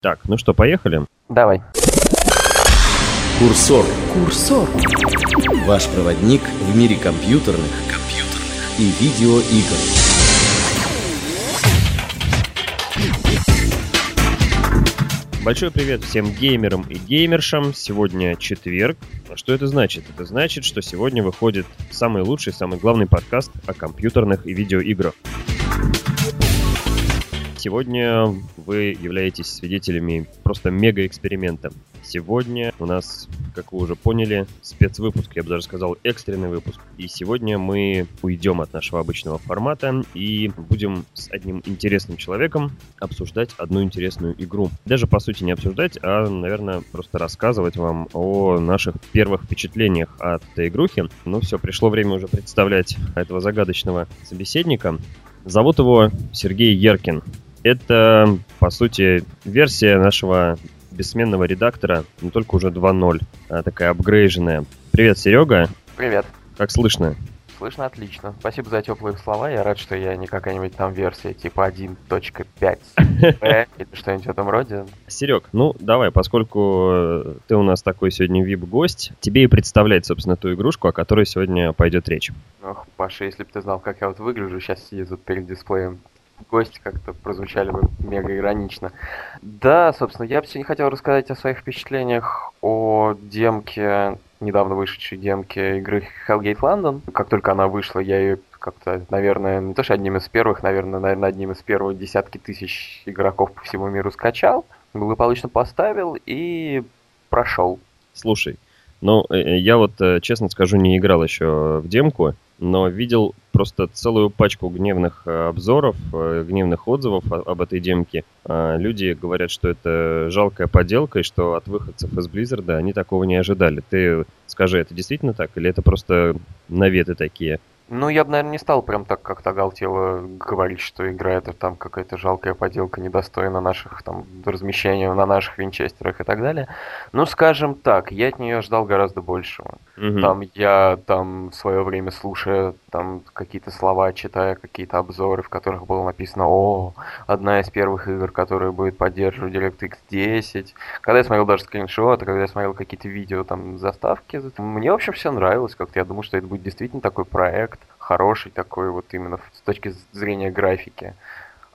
Так, ну что, поехали? Давай. Курсор. Курсор. Ваш проводник в мире компьютерных, компьютерных. и видеоигр. Большой привет всем геймерам и геймершам. Сегодня четверг. А что это значит? Это значит, что сегодня выходит самый лучший, самый главный подкаст о компьютерных и видеоиграх. Сегодня вы являетесь свидетелями просто мега-эксперимента. Сегодня у нас, как вы уже поняли, спецвыпуск, я бы даже сказал экстренный выпуск. И сегодня мы уйдем от нашего обычного формата и будем с одним интересным человеком обсуждать одну интересную игру. Даже по сути не обсуждать, а, наверное, просто рассказывать вам о наших первых впечатлениях от этой игрухи. Ну все, пришло время уже представлять этого загадочного собеседника. Зовут его Сергей Еркин. Это, по сути, версия нашего бессменного редактора, но только уже 2.0, а такая апгрейженная. Привет, Серега. Привет. Как слышно? Слышно отлично. Спасибо за теплые слова. Я рад, что я не какая-нибудь там версия типа 1.5 или что-нибудь в этом роде. Серег, ну давай, поскольку ты у нас такой сегодня вип-гость, тебе и представлять, собственно, ту игрушку, о которой сегодня пойдет речь. Ох, Паша, если бы ты знал, как я вот выгляжу, сейчас сидя тут перед дисплеем гости как-то прозвучали бы мега иронично. Да, собственно, я бы сегодня хотел рассказать о своих впечатлениях о демке, недавно вышедшей демке игры Hellgate London. Как только она вышла, я ее как-то, наверное, не то что одним из первых, наверное, наверное, одним из первых десятки тысяч игроков по всему миру скачал, благополучно поставил и прошел. Слушай, ну, я вот, честно скажу, не играл еще в демку, но видел просто целую пачку гневных э, обзоров, э, гневных отзывов об этой демке. А, люди говорят, что это жалкая поделка, и что от выходцев из Blizzard они такого не ожидали. Ты скажи, это действительно так, или это просто наветы такие? Ну, я бы, наверное, не стал прям так как-то оголтело говорить, что игра это там какая-то жалкая поделка, недостойна наших там размещения на наших винчестерах и так далее. Ну, скажем так, я от нее ждал гораздо большего. Угу. Там я там в свое время слушая там какие-то слова, читая какие-то обзоры, в которых было написано, о, одна из первых игр, которая будет поддерживать DirectX 10. Когда я смотрел даже скриншоты, когда я смотрел какие-то видео там заставки, мне, в общем, все нравилось как-то. Я думал, что это будет действительно такой проект, хороший такой вот именно с точки зрения графики.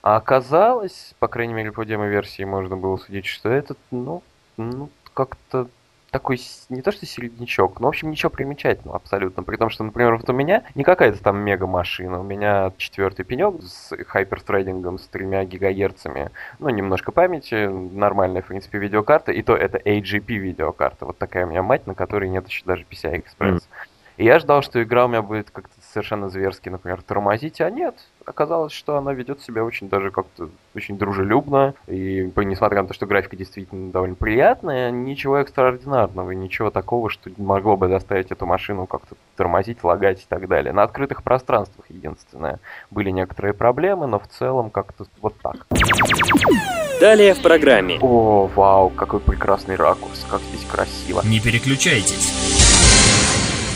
А оказалось, по крайней мере по демо-версии можно было судить, что этот, ну, ну как-то такой не то что середнячок, но в общем ничего примечательного абсолютно. При том, что, например, вот у меня не какая-то там мега машина, у меня четвертый пенек с хайпертрейдингом с тремя гигагерцами, ну немножко памяти, нормальная в принципе видеокарта, и то это AGP видеокарта, вот такая у меня мать, на которой нет еще даже PCI Express. Mm. И я ждал, что игра у меня будет как-то совершенно зверски, например, тормозить, а нет. Оказалось, что она ведет себя очень даже как-то очень дружелюбно. И несмотря на то, что графика действительно довольно приятная, ничего экстраординарного, ничего такого, что могло бы заставить эту машину как-то тормозить, лагать и так далее. На открытых пространствах единственное. Были некоторые проблемы, но в целом как-то вот так. Далее в программе. О, вау, какой прекрасный ракурс, как здесь красиво. Не переключайтесь.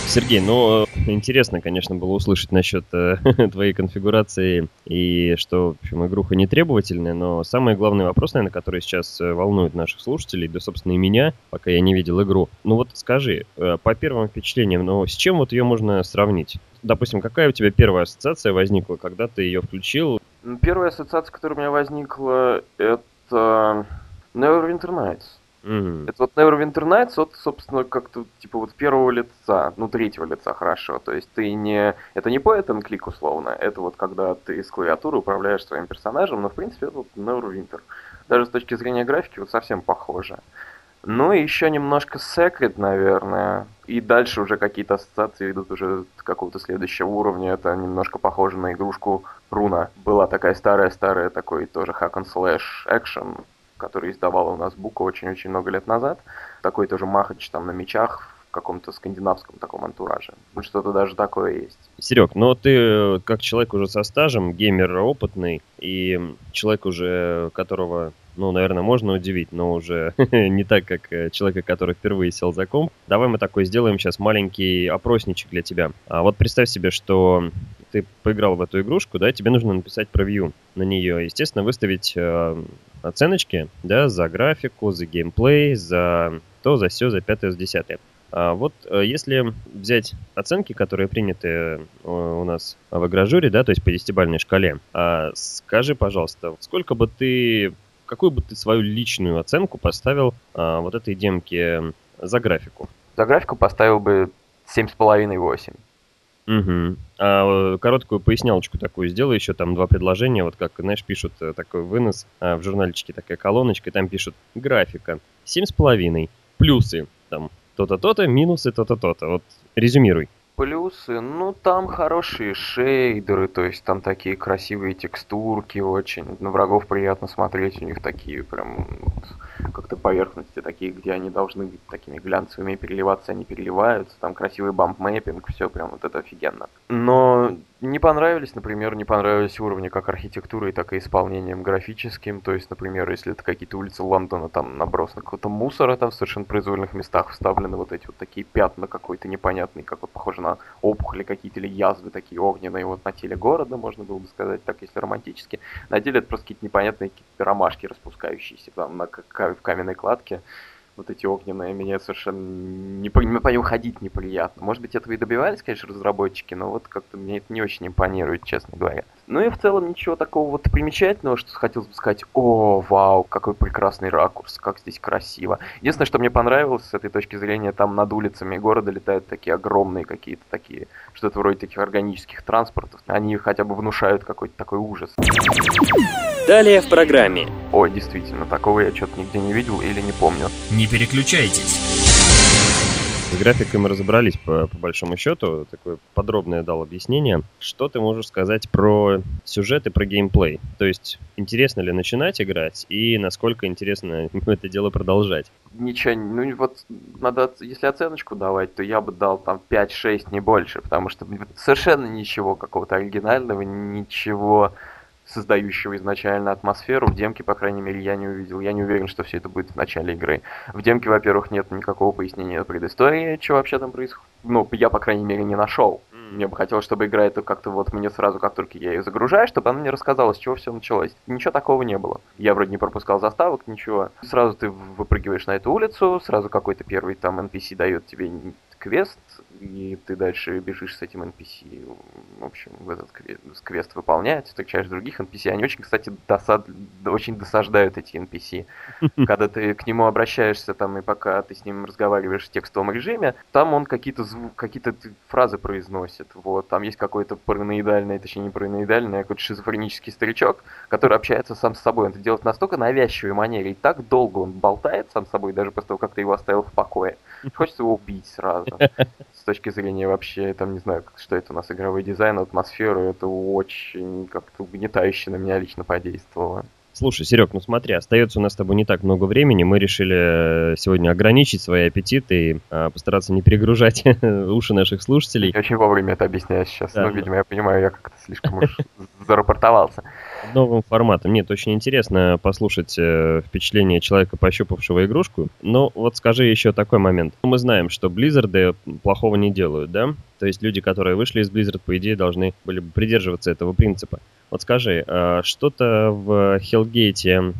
Сергей, ну, интересно, конечно, было услышать насчет э, твоей конфигурации и что, в общем, игруха не требовательная, но самый главный вопрос, наверное, который сейчас э, волнует наших слушателей, да, собственно, и меня, пока я не видел игру. Ну вот скажи, э, по первым впечатлениям, ну, с чем вот ее можно сравнить? Допустим, какая у тебя первая ассоциация возникла, когда ты ее включил? Первая ассоциация, которая у меня возникла, это Neverwinter Nights. Mm-hmm. Это вот Neverwinter Nights, вот, собственно, как-то, типа, вот первого лица, ну, третьего лица, хорошо. То есть ты не... Это не point and click, условно. Это вот когда ты с клавиатуры управляешь своим персонажем, но, в принципе, это вот Neverwinter. Даже с точки зрения графики вот совсем похоже. Ну, и еще немножко Secret, наверное. И дальше уже какие-то ассоциации идут уже какого-то следующего уровня. Это немножко похоже на игрушку Руна. Была такая старая-старая, такой тоже hack and slash action который издавала у нас Бука очень-очень много лет назад. Такой тоже махач там на мечах в каком-то скандинавском таком антураже. Ну, что-то даже такое есть. Серег, ну ты э, как человек уже со стажем, геймер опытный, и человек уже, которого ну, наверное, можно удивить, но уже не так, как э, человека, который впервые сел за комп. Давай мы такой сделаем сейчас маленький опросничек для тебя. А вот представь себе, что ты поиграл в эту игрушку, да, тебе нужно написать превью на нее. Естественно, выставить э, оценочки, да, за графику, за геймплей, за то, за все, за пятое, за десятое. А вот э, если взять оценки, которые приняты э, у нас в игражуре, да, то есть по десятибальной шкале, а скажи, пожалуйста, сколько бы ты, какую бы ты свою личную оценку поставил а, вот этой демке за графику? За графику поставил бы 7,5-8. Угу. А э, короткую пояснялочку такую сделаю, еще там два предложения, вот как, знаешь, пишут такой вынос а, в журнальчике, такая колоночка, и там пишут графика, семь с половиной, плюсы, там, то-то, то-то, минусы, то-то, то-то. Вот резюмируй. Плюсы, ну там хорошие шейдеры, то есть там такие красивые текстурки очень. На врагов приятно смотреть, у них такие прям вот, как-то поверхности такие, где они должны быть такими глянцевыми переливаться, они переливаются. Там красивый bump mapping, все прям вот это офигенно. Но не понравились, например, не понравились уровни как архитектурой, так и исполнением графическим. То есть, например, если это какие-то улицы Лондона, там наброс на какого-то мусора, там в совершенно произвольных местах вставлены вот эти вот такие пятна какой-то непонятный, как вот похоже на опухоли какие-то или язвы такие огненные вот на теле города, можно было бы сказать так, если романтически. На деле это просто какие-то непонятные какие-то ромашки распускающиеся там на, в каменной кладке вот эти огненные, меня совершенно не по, по ним ходить неприятно. Может быть, этого и добивались, конечно, разработчики, но вот как-то мне это не очень импонирует, честно говоря. Ну и в целом ничего такого вот примечательного, что хотелось бы сказать, о, вау, какой прекрасный ракурс, как здесь красиво. Единственное, что мне понравилось с этой точки зрения, там над улицами города летают такие огромные какие-то такие, что-то вроде таких органических транспортов. Они хотя бы внушают какой-то такой ужас. Далее в программе. О, действительно, такого я что-то нигде не видел или не помню. Не переключайтесь. С графикой мы разобрались по, по большому счету. Такое подробное дал объяснение. Что ты можешь сказать про сюжет и про геймплей? То есть, интересно ли начинать играть и насколько интересно это дело продолжать? Ничего, ну вот надо, если оценочку давать, то я бы дал там 5-6, не больше, потому что совершенно ничего какого-то оригинального, ничего создающего изначально атмосферу. В демке, по крайней мере, я не увидел. Я не уверен, что все это будет в начале игры. В демке, во-первых, нет никакого пояснения предыстории, что вообще там происходит. Ну, я, по крайней мере, не нашел. Мне бы хотелось, чтобы игра это как-то вот мне сразу, как только я ее загружаю, чтобы она мне рассказала, с чего все началось. Ничего такого не было. Я вроде не пропускал заставок, ничего. Сразу ты выпрыгиваешь на эту улицу, сразу какой-то первый там NPC дает тебе квест, и ты дальше бежишь с этим NPC, в общем, в этот квест, квест выполнять, встречаешь других NPC. Они очень, кстати, досад, очень досаждают эти NPC. Когда ты к нему обращаешься там, и пока ты с ним разговариваешь в текстовом режиме, там он какие-то звук, какие-то фразы произносит. Вот, там есть какой-то параноидальный, точнее не параноидальный, а какой-то шизофренический старичок, который общается сам с собой. Он это делает настолько навязчивой манере, и так долго он болтает сам с собой, даже после того, как ты его оставил в покое. Хочется его убить сразу точки зрения вообще, там, не знаю, что это у нас, игровой дизайн, атмосферу, это очень как-то угнетающе на меня лично подействовало. Слушай, Серег, ну смотри, остается у нас с тобой не так много времени. Мы решили э, сегодня ограничить свои аппетиты и а, постараться не перегружать уши наших слушателей. Я очень вовремя это объясняю сейчас. Да, ну, видимо, я понимаю, я как-то слишком уж зарапортовался. Новым форматом. Нет, очень интересно послушать э, впечатление человека, пощупавшего игрушку. Но вот скажи еще такой момент. Мы знаем, что Blizzard плохого не делают, да? То есть люди, которые вышли из Blizzard, по идее, должны были бы придерживаться этого принципа. Вот скажи, а что-то в Hellgate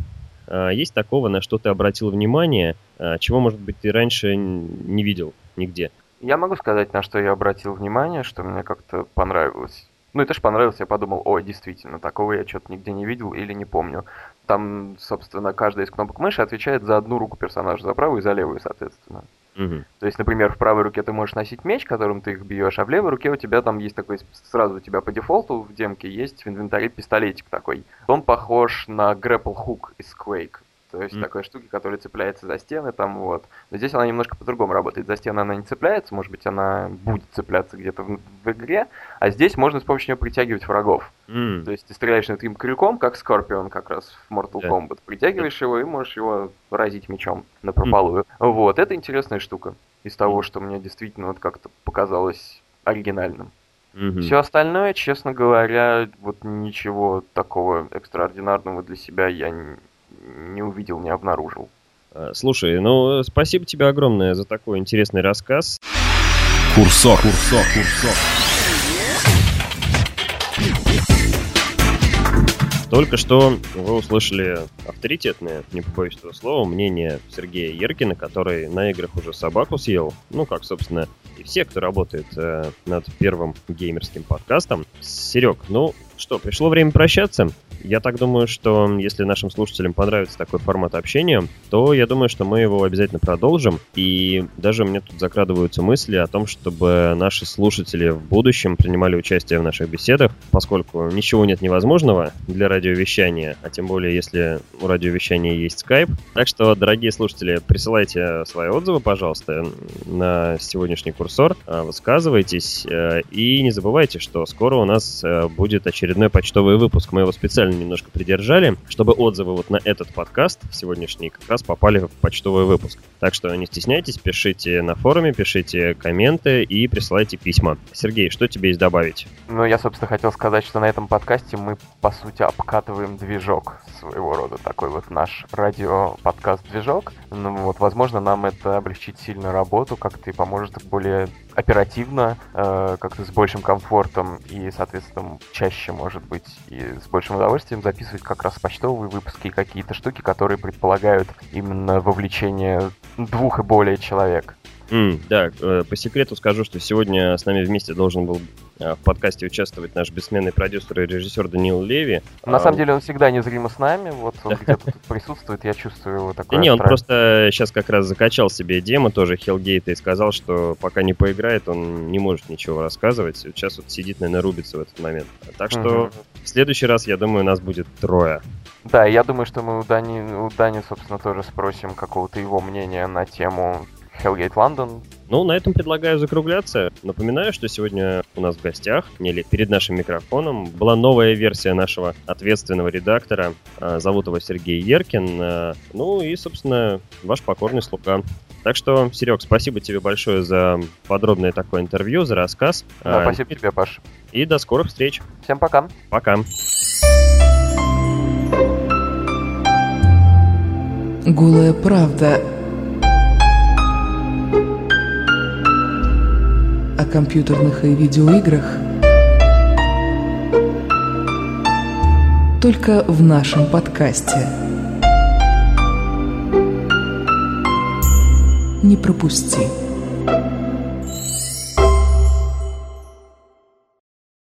а, есть такого, на что ты обратил внимание, а, чего, может быть, ты раньше не видел нигде? Я могу сказать, на что я обратил внимание, что мне как-то понравилось. Ну, это же понравилось, я подумал, ой, действительно, такого я что-то нигде не видел или не помню. Там, собственно, каждая из кнопок мыши отвечает за одну руку персонажа, за правую и за левую, соответственно. Угу. То есть, например, в правой руке ты можешь носить меч, которым ты их бьешь, а в левой руке у тебя там есть такой, сразу у тебя по дефолту в демке есть в инвентаре пистолетик такой. Он похож на grapple hook из Quake. То есть mm. такой штуки, которая цепляется за стены там вот. Но здесь она немножко по-другому работает. За стены она не цепляется, может быть она будет цепляться где-то в, в игре, а здесь можно с помощью нее притягивать врагов. Mm. То есть ты стреляешь над этим крюком, как Скорпион как раз в Mortal yeah. Kombat. Притягиваешь yeah. его и можешь его разить мечом на прополую. Mm. Вот, это интересная штука. Из того, что мне действительно вот как-то показалось оригинальным. Mm-hmm. Все остальное, честно говоря, вот ничего такого экстраординарного для себя я не увидел, не обнаружил. А, слушай, ну спасибо тебе огромное за такой интересный рассказ. Курсор, курсор, курсор. Только что вы услышали авторитетное, не побоюсь этого слова, мнение Сергея Еркина, который на играх уже собаку съел. Ну, как, собственно, и все, кто работает э, над первым геймерским подкастом. Серег, ну что, пришло время прощаться. Я так думаю, что если нашим слушателям понравится такой формат общения, то я думаю, что мы его обязательно продолжим. И даже меня тут закрадываются мысли о том, чтобы наши слушатели в будущем принимали участие в наших беседах, поскольку ничего нет невозможного для радиовещания, а тем более, если у радиовещания есть Skype. Так что, дорогие слушатели, присылайте свои отзывы, пожалуйста, на сегодняшний курсор, а, высказывайтесь э, и не забывайте, что скоро у нас э, будет очередной почтовый выпуск. Мы его специально специально немножко придержали, чтобы отзывы вот на этот подкаст сегодняшний как раз попали в почтовый выпуск. Так что не стесняйтесь, пишите на форуме, пишите комменты и присылайте письма. Сергей, что тебе есть добавить? Ну, я, собственно, хотел сказать, что на этом подкасте мы, по сути, обкатываем движок своего рода, такой вот наш радио-подкаст-движок. Ну, вот, возможно, нам это облегчит сильно работу, как-то и поможет более оперативно, э, как-то с большим комфортом и, соответственно, чаще, может быть, и с большим удовольствием записывать как раз почтовые выпуски и какие-то штуки, которые предполагают именно вовлечение двух и более человек. Mm, да, э, по секрету скажу, что сегодня с нами вместе должен был э, в подкасте участвовать наш бессменный продюсер и режиссер Даниил Леви. На а, самом деле он всегда незримо с нами, вот он где-то тут присутствует, я чувствую его такое. Не, он просто сейчас как раз закачал себе демо тоже Хелгейта и сказал, что пока не поиграет, он не может ничего рассказывать. Сейчас вот сидит, наверное, рубится в этот момент. Так что в следующий раз, я думаю, нас будет трое. Да, я думаю, что мы у Дани, у Дани, собственно, тоже спросим какого-то его мнения на тему Hellgate London. Ну, на этом предлагаю закругляться. Напоминаю, что сегодня у нас в гостях, или перед нашим микрофоном, была новая версия нашего ответственного редактора. А, зовут его Сергей Еркин. А, ну и, собственно, ваш покорный слуга. Так что, Серег, спасибо тебе большое за подробное такое интервью, за рассказ. Да, а, спасибо тебе, Паш. И до скорых встреч. Всем пока. Пока. Голая правда о компьютерных и видеоиграх только в нашем подкасте. Не пропусти.